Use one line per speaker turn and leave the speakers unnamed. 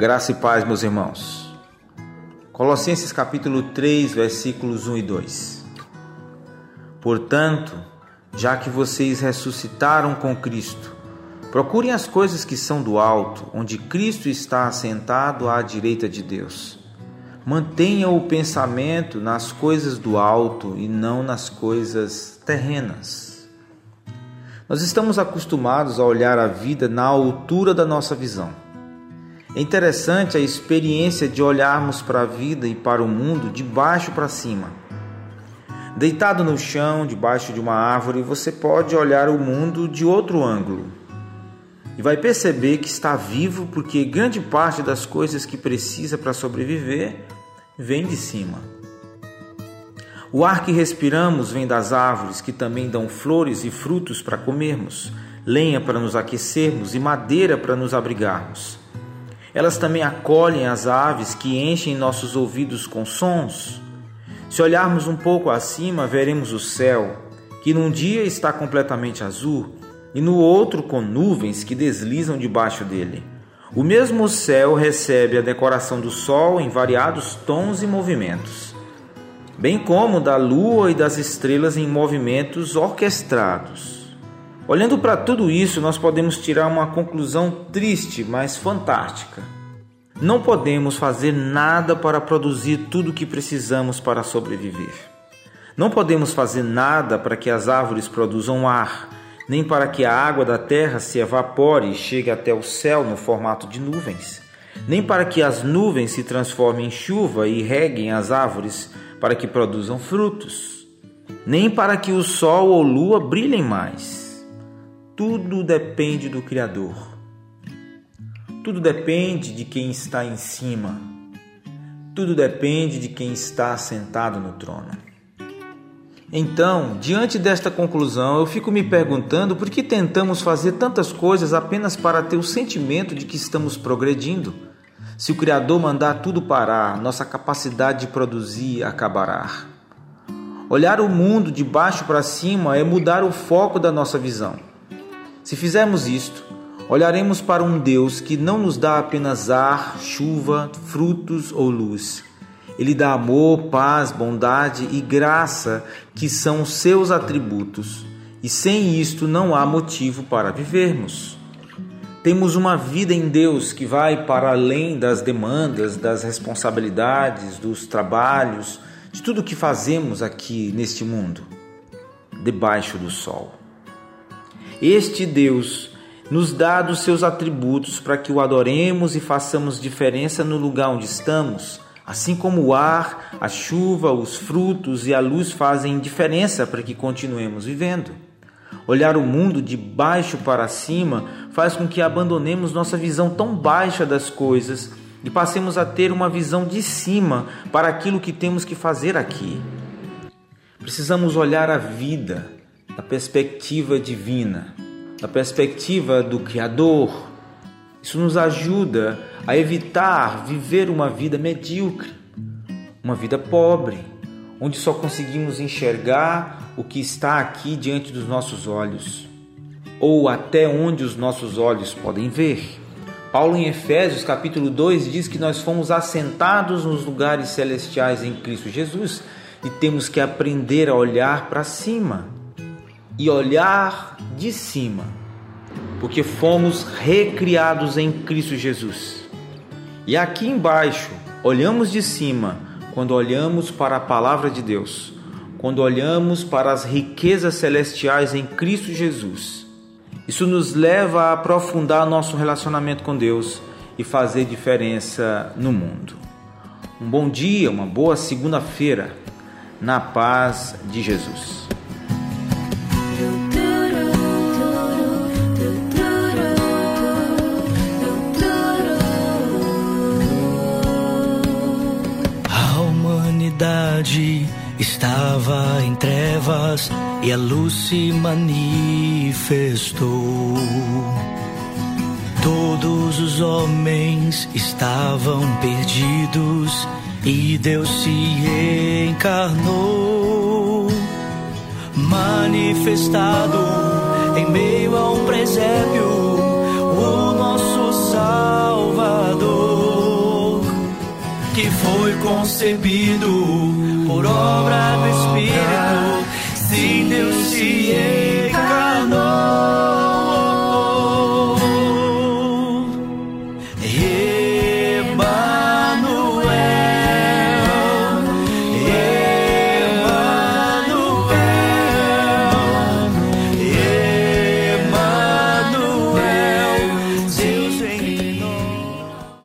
Graça e paz, meus irmãos. Colossenses capítulo 3, versículos 1 e 2. Portanto, já que vocês ressuscitaram com Cristo, procurem as coisas que são do alto, onde Cristo está assentado à direita de Deus. Mantenham o pensamento nas coisas do alto e não nas coisas terrenas. Nós estamos acostumados a olhar a vida na altura da nossa visão. É interessante a experiência de olharmos para a vida e para o mundo de baixo para cima. Deitado no chão, debaixo de uma árvore, você pode olhar o mundo de outro ângulo e vai perceber que está vivo porque grande parte das coisas que precisa para sobreviver vem de cima. O ar que respiramos vem das árvores, que também dão flores e frutos para comermos, lenha para nos aquecermos e madeira para nos abrigarmos. Elas também acolhem as aves que enchem nossos ouvidos com sons. Se olharmos um pouco acima, veremos o céu, que num dia está completamente azul e no outro com nuvens que deslizam debaixo dele. O mesmo céu recebe a decoração do sol em variados tons e movimentos, bem como da lua e das estrelas em movimentos orquestrados. Olhando para tudo isso, nós podemos tirar uma conclusão triste, mas fantástica. Não podemos fazer nada para produzir tudo o que precisamos para sobreviver. Não podemos fazer nada para que as árvores produzam ar, nem para que a água da terra se evapore e chegue até o céu no formato de nuvens, nem para que as nuvens se transformem em chuva e reguem as árvores para que produzam frutos, nem para que o sol ou lua brilhem mais tudo depende do Criador. Tudo depende de quem está em cima. Tudo depende de quem está sentado no trono. Então, diante desta conclusão, eu fico me perguntando por que tentamos fazer tantas coisas apenas para ter o sentimento de que estamos progredindo. Se o Criador mandar tudo parar, nossa capacidade de produzir acabará. Olhar o mundo de baixo para cima é mudar o foco da nossa visão. Se fizermos isto, olharemos para um Deus que não nos dá apenas ar, chuva, frutos ou luz. Ele dá amor, paz, bondade e graça, que são seus atributos, e sem isto não há motivo para vivermos. Temos uma vida em Deus que vai para além das demandas, das responsabilidades, dos trabalhos, de tudo que fazemos aqui neste mundo, debaixo do sol. Este Deus nos dá dos seus atributos para que o adoremos e façamos diferença no lugar onde estamos, assim como o ar, a chuva, os frutos e a luz fazem diferença para que continuemos vivendo. Olhar o mundo de baixo para cima faz com que abandonemos nossa visão tão baixa das coisas e passemos a ter uma visão de cima para aquilo que temos que fazer aqui. Precisamos olhar a vida da perspectiva divina, da perspectiva do Criador. Isso nos ajuda a evitar viver uma vida medíocre, uma vida pobre, onde só conseguimos enxergar o que está aqui diante dos nossos olhos, ou até onde os nossos olhos podem ver. Paulo em Efésios capítulo 2 diz que nós fomos assentados nos lugares celestiais em Cristo Jesus e temos que aprender a olhar para cima e olhar de cima, porque fomos recriados em Cristo Jesus. E aqui embaixo, olhamos de cima quando olhamos para a palavra de Deus, quando olhamos para as riquezas celestiais em Cristo Jesus. Isso nos leva a aprofundar nosso relacionamento com Deus e fazer diferença no mundo. Um bom dia, uma boa segunda-feira, na paz de Jesus.
Trevas e a luz se manifestou. Todos os homens estavam perdidos e Deus se encarnou, manifestado em meio a um presépio, o nosso Salvador foi concebido por obra do Espírito.